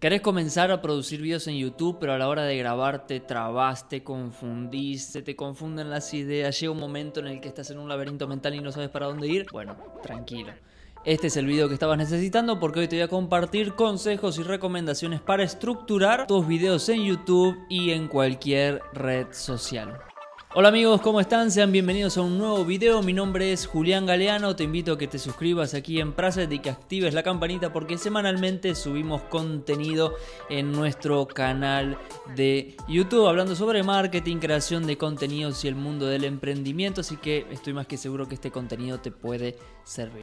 Querés comenzar a producir videos en YouTube, pero a la hora de grabar te trabaste, confundiste, te confunden las ideas, llega un momento en el que estás en un laberinto mental y no sabes para dónde ir. Bueno, tranquilo. Este es el video que estabas necesitando porque hoy te voy a compartir consejos y recomendaciones para estructurar tus videos en YouTube y en cualquier red social. Hola amigos, ¿cómo están? Sean bienvenidos a un nuevo video. Mi nombre es Julián Galeano. Te invito a que te suscribas aquí en Praset y que actives la campanita porque semanalmente subimos contenido en nuestro canal de YouTube hablando sobre marketing, creación de contenidos y el mundo del emprendimiento. Así que estoy más que seguro que este contenido te puede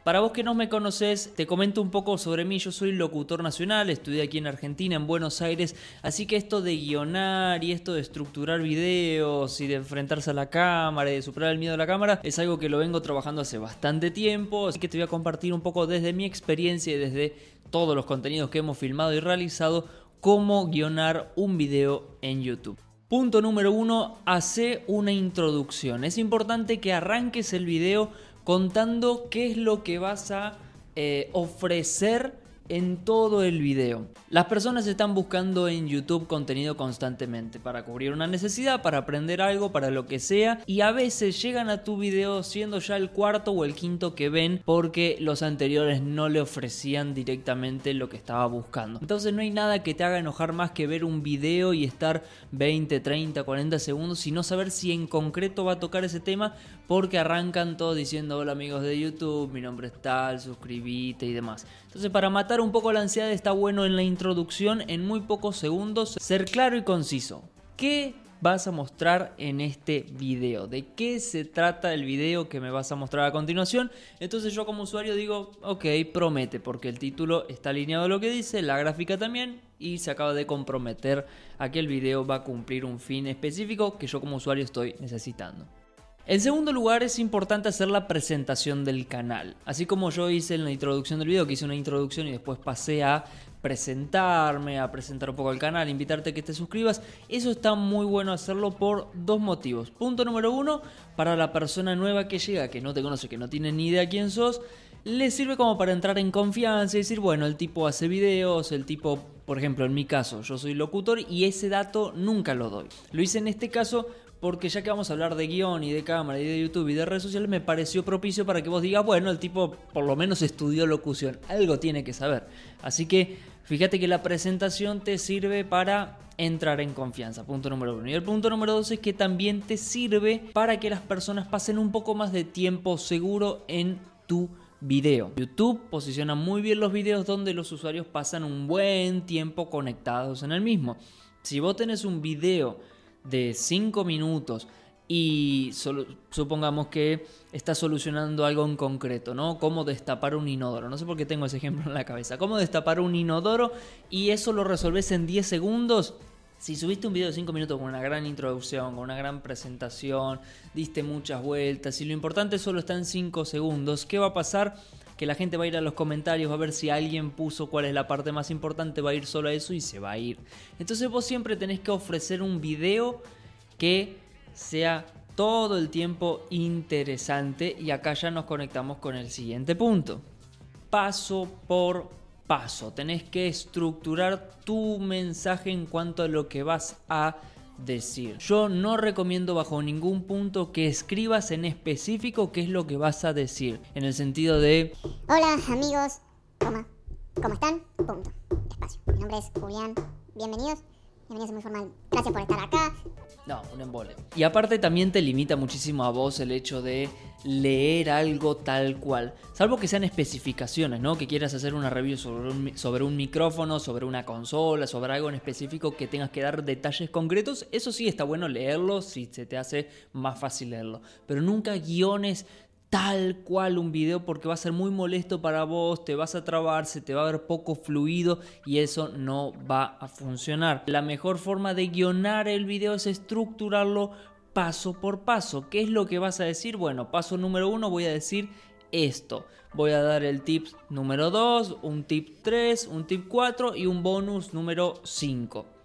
Para vos que no me conoces, te comento un poco sobre mí. Yo soy locutor nacional, estudié aquí en Argentina, en Buenos Aires. Así que esto de guionar y esto de estructurar videos y de enfrentar a la cámara y de superar el miedo a la cámara es algo que lo vengo trabajando hace bastante tiempo, así que te voy a compartir un poco desde mi experiencia y desde todos los contenidos que hemos filmado y realizado cómo guionar un video en YouTube. Punto número uno, hace una introducción. Es importante que arranques el video contando qué es lo que vas a eh, ofrecer en todo el video. Las personas están buscando en YouTube contenido constantemente para cubrir una necesidad, para aprender algo, para lo que sea y a veces llegan a tu video siendo ya el cuarto o el quinto que ven porque los anteriores no le ofrecían directamente lo que estaba buscando. Entonces no hay nada que te haga enojar más que ver un video y estar 20, 30, 40 segundos y no saber si en concreto va a tocar ese tema porque arrancan todos diciendo hola amigos de YouTube, mi nombre es tal, suscribite y demás. Entonces para matar un poco la ansiedad está bueno en la introducción, en muy pocos segundos, ser claro y conciso. ¿Qué vas a mostrar en este video? ¿De qué se trata el video que me vas a mostrar a continuación? Entonces yo como usuario digo, ok, promete, porque el título está alineado a lo que dice, la gráfica también, y se acaba de comprometer a que el video va a cumplir un fin específico que yo como usuario estoy necesitando. En segundo lugar, es importante hacer la presentación del canal. Así como yo hice en la introducción del video, que hice una introducción y después pasé a presentarme, a presentar un poco el canal, invitarte a que te suscribas. Eso está muy bueno hacerlo por dos motivos. Punto número uno, para la persona nueva que llega, que no te conoce, que no tiene ni idea quién sos, le sirve como para entrar en confianza y decir, bueno, el tipo hace videos, el tipo, por ejemplo, en mi caso, yo soy locutor y ese dato nunca lo doy. Lo hice en este caso porque ya que vamos a hablar de guion y de cámara y de YouTube y de redes sociales, me pareció propicio para que vos digas, bueno, el tipo por lo menos estudió locución, algo tiene que saber. Así que fíjate que la presentación te sirve para entrar en confianza, punto número uno. Y el punto número dos es que también te sirve para que las personas pasen un poco más de tiempo seguro en tu video. YouTube posiciona muy bien los videos donde los usuarios pasan un buen tiempo conectados en el mismo. Si vos tenés un video de 5 minutos y supongamos que está solucionando algo en concreto, ¿no? Cómo destapar un inodoro. No sé por qué tengo ese ejemplo en la cabeza. Cómo destapar un inodoro y eso lo resolves en 10 segundos. Si subiste un video de 5 minutos con una gran introducción, con una gran presentación, diste muchas vueltas y lo importante solo está en 5 segundos, ¿qué va a pasar? Que la gente va a ir a los comentarios, va a ver si alguien puso cuál es la parte más importante, va a ir solo a eso y se va a ir. Entonces vos siempre tenés que ofrecer un video que sea todo el tiempo interesante y acá ya nos conectamos con el siguiente punto. Paso por paso, tenés que estructurar tu mensaje en cuanto a lo que vas a decir. Yo no recomiendo bajo ningún punto que escribas en específico qué es lo que vas a decir. En el sentido de... Hola amigos, ¿cómo, ¿cómo están? Punto. Espacio. Mi nombre es Julián. Bienvenidos. Muy Formal. Gracias por estar acá. No, un embole. Y aparte también te limita muchísimo a vos el hecho de leer algo tal cual. Salvo que sean especificaciones, ¿no? Que quieras hacer una review sobre un, sobre un micrófono, sobre una consola, sobre algo en específico que tengas que dar detalles concretos. Eso sí está bueno leerlo si se te hace más fácil leerlo. Pero nunca guiones tal cual un video porque va a ser muy molesto para vos, te vas a trabar, se te va a ver poco fluido y eso no va a funcionar. La mejor forma de guionar el video es estructurarlo paso por paso. ¿Qué es lo que vas a decir? Bueno, paso número uno voy a decir esto. Voy a dar el tip número 2, un tip 3, un tip 4 y un bonus número 5.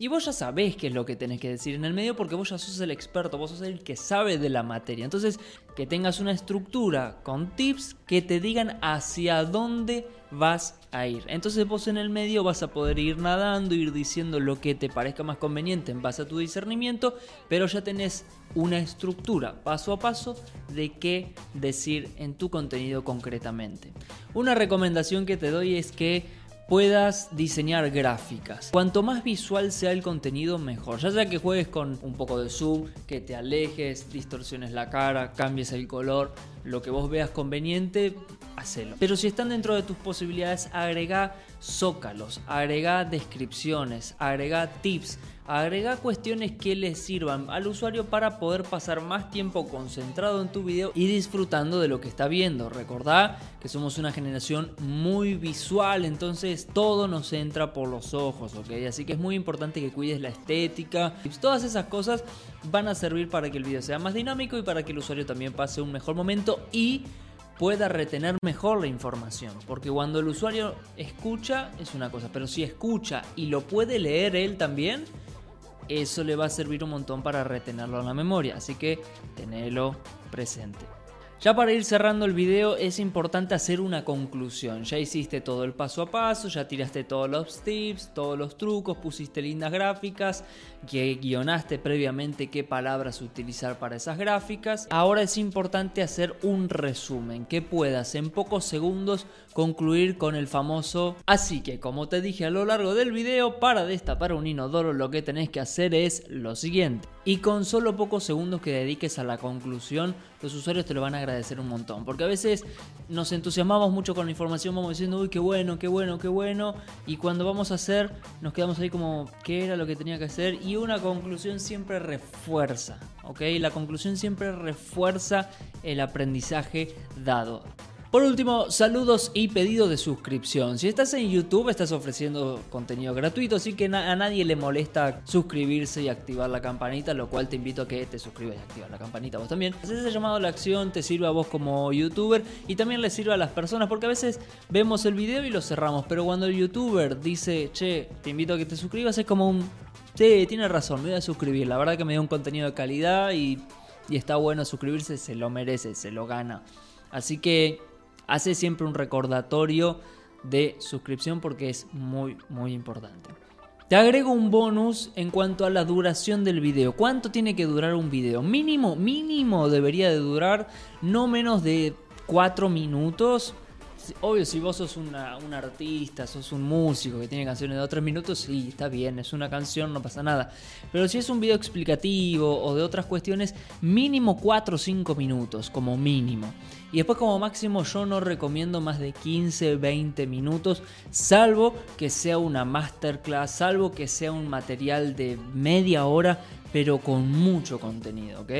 Y vos ya sabés qué es lo que tenés que decir en el medio porque vos ya sos el experto, vos sos el que sabe de la materia. Entonces, que tengas una estructura con tips que te digan hacia dónde vas a ir. Entonces vos en el medio vas a poder ir nadando, ir diciendo lo que te parezca más conveniente en base a tu discernimiento, pero ya tenés una estructura paso a paso de qué decir en tu contenido concretamente. Una recomendación que te doy es que puedas diseñar gráficas. Cuanto más visual sea el contenido, mejor. Ya sea que juegues con un poco de zoom, que te alejes, distorsiones la cara, cambies el color, lo que vos veas conveniente, hacelo. Pero si están dentro de tus posibilidades, agrega zócalos, agrega descripciones, agrega tips, agrega cuestiones que le sirvan al usuario para poder pasar más tiempo concentrado en tu video y disfrutando de lo que está viendo. Recordá que somos una generación muy visual, entonces todo nos entra por los ojos, ¿ok? Así que es muy importante que cuides la estética. Todas esas cosas van a servir para que el video sea más dinámico y para que el usuario también pase un mejor momento y pueda retener mejor la información. Porque cuando el usuario escucha es una cosa, pero si escucha y lo puede leer él también, eso le va a servir un montón para retenerlo en la memoria, así que tenelo presente. Ya para ir cerrando el video es importante hacer una conclusión. Ya hiciste todo el paso a paso, ya tiraste todos los tips, todos los trucos, pusiste lindas gráficas, que guionaste previamente qué palabras utilizar para esas gráficas. Ahora es importante hacer un resumen que puedas en pocos segundos concluir con el famoso así que como te dije a lo largo del video para destapar un inodoro lo que tenés que hacer es lo siguiente y con solo pocos segundos que dediques a la conclusión los usuarios te lo van a agradecer un montón. Porque a veces nos entusiasmamos mucho con la información, vamos diciendo, uy, qué bueno, qué bueno, qué bueno. Y cuando vamos a hacer, nos quedamos ahí como, ¿qué era lo que tenía que hacer? Una conclusión siempre refuerza, ¿ok? La conclusión siempre refuerza el aprendizaje dado. Por último, saludos y pedido de suscripción. Si estás en YouTube, estás ofreciendo contenido gratuito, así que a nadie le molesta suscribirse y activar la campanita, lo cual te invito a que te suscribas y activar la campanita vos también. Si ese llamado a la acción te sirve a vos como youtuber y también le sirve a las personas, porque a veces vemos el video y lo cerramos, pero cuando el youtuber dice, che, te invito a que te suscribas, es como un, sí, tiene razón, me voy a suscribir. La verdad que me dio un contenido de calidad y, y está bueno suscribirse, se lo merece, se lo gana. Así que hace siempre un recordatorio de suscripción porque es muy muy importante. Te agrego un bonus en cuanto a la duración del video. ¿Cuánto tiene que durar un video? Mínimo, mínimo debería de durar no menos de 4 minutos. Obvio, si vos sos un artista, sos un músico que tiene canciones de 3 minutos, sí, está bien, es una canción, no pasa nada. Pero si es un video explicativo o de otras cuestiones, mínimo 4 o 5 minutos, como mínimo. Y después como máximo yo no recomiendo más de 15, 20 minutos, salvo que sea una masterclass, salvo que sea un material de media hora, pero con mucho contenido, ¿ok?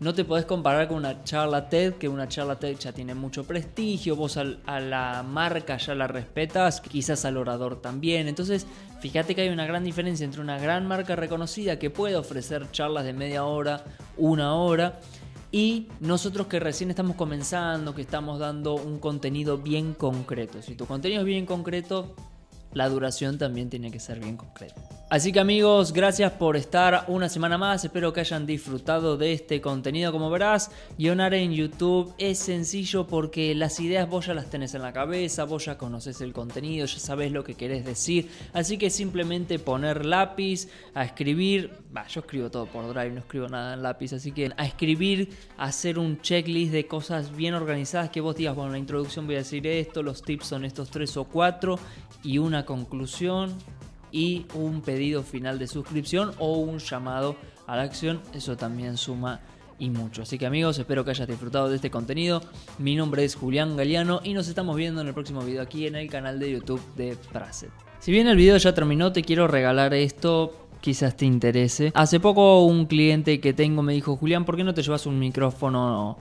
No te podés comparar con una charla TED, que una charla TED ya tiene mucho prestigio, vos a la marca ya la respetas, quizás al orador también. Entonces, fíjate que hay una gran diferencia entre una gran marca reconocida que puede ofrecer charlas de media hora, una hora, y nosotros que recién estamos comenzando, que estamos dando un contenido bien concreto. Si tu contenido es bien concreto, la duración también tiene que ser bien concreta. Así que amigos, gracias por estar una semana más. Espero que hayan disfrutado de este contenido. Como verás, guionar en YouTube es sencillo porque las ideas vos ya las tenés en la cabeza, vos ya conoces el contenido, ya sabes lo que querés decir. Así que simplemente poner lápiz, a escribir. Yo escribo todo por Drive, no escribo nada en lápiz. Así que a escribir, hacer un checklist de cosas bien organizadas que vos digas, bueno, en la introducción voy a decir esto, los tips son estos tres o cuatro y una conclusión y un pedido final de suscripción o un llamado a la acción. Eso también suma y mucho. Así que amigos, espero que hayas disfrutado de este contenido. Mi nombre es Julián Galeano y nos estamos viendo en el próximo video aquí en el canal de YouTube de Praset. Si bien el video ya terminó, te quiero regalar esto. Quizás te interese. Hace poco un cliente que tengo me dijo, Julián, ¿por qué no te llevas un micrófono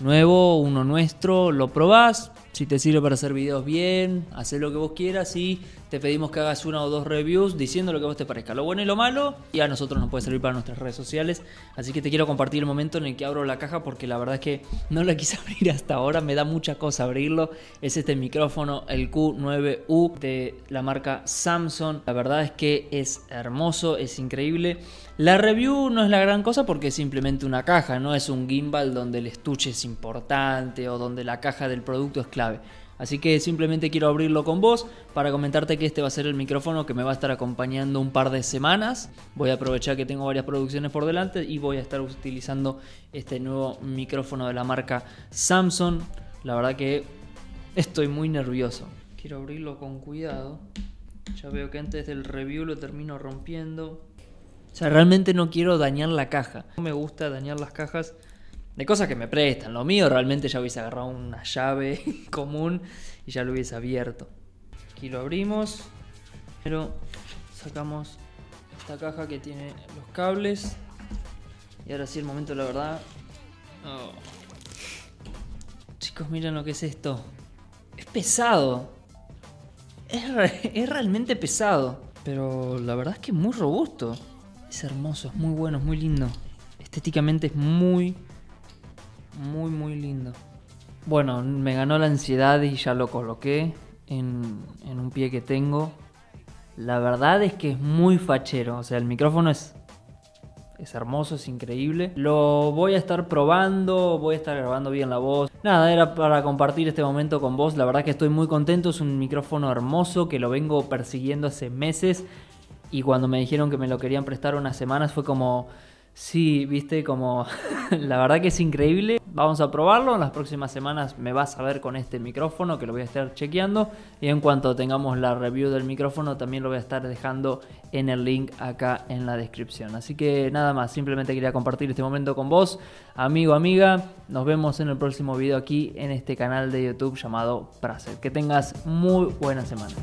nuevo, uno nuestro? Lo probás, si te sirve para hacer videos bien, hacer lo que vos quieras y te pedimos que hagas una o dos reviews diciendo lo que vos te parezca, lo bueno y lo malo, y a nosotros nos puede servir para nuestras redes sociales. Así que te quiero compartir el momento en el que abro la caja porque la verdad es que no la quise abrir hasta ahora, me da mucha cosa abrirlo. Es este micrófono, el Q9U de la marca Samsung. La verdad es que es hermoso, es increíble. La review no es la gran cosa porque es simplemente una caja, no es un gimbal donde el estuche es importante o donde la caja del producto es clave. Así que simplemente quiero abrirlo con vos para comentarte que este va a ser el micrófono que me va a estar acompañando un par de semanas. Voy a aprovechar que tengo varias producciones por delante y voy a estar utilizando este nuevo micrófono de la marca Samsung. La verdad que estoy muy nervioso. Quiero abrirlo con cuidado. Ya veo que antes del review lo termino rompiendo. O sea, realmente no quiero dañar la caja. No me gusta dañar las cajas de cosas que me prestan. Lo mío realmente ya hubiese agarrado una llave común y ya lo hubiese abierto. Aquí lo abrimos. Pero sacamos esta caja que tiene los cables. Y ahora sí el momento la verdad. Oh. Chicos, miren lo que es esto. Es pesado. Es, es realmente pesado. Pero la verdad es que es muy robusto. Es hermoso, es muy bueno, es muy lindo. Estéticamente es muy, muy, muy lindo. Bueno, me ganó la ansiedad y ya lo coloqué en, en un pie que tengo. La verdad es que es muy fachero. O sea, el micrófono es, es hermoso, es increíble. Lo voy a estar probando, voy a estar grabando bien la voz. Nada, era para compartir este momento con vos. La verdad que estoy muy contento. Es un micrófono hermoso que lo vengo persiguiendo hace meses. Y cuando me dijeron que me lo querían prestar unas semanas fue como, sí, viste, como, la verdad que es increíble. Vamos a probarlo, en las próximas semanas me vas a ver con este micrófono que lo voy a estar chequeando y en cuanto tengamos la review del micrófono también lo voy a estar dejando en el link acá en la descripción. Así que nada más, simplemente quería compartir este momento con vos, amigo, amiga. Nos vemos en el próximo video aquí en este canal de YouTube llamado Praset. Que tengas muy buena semana.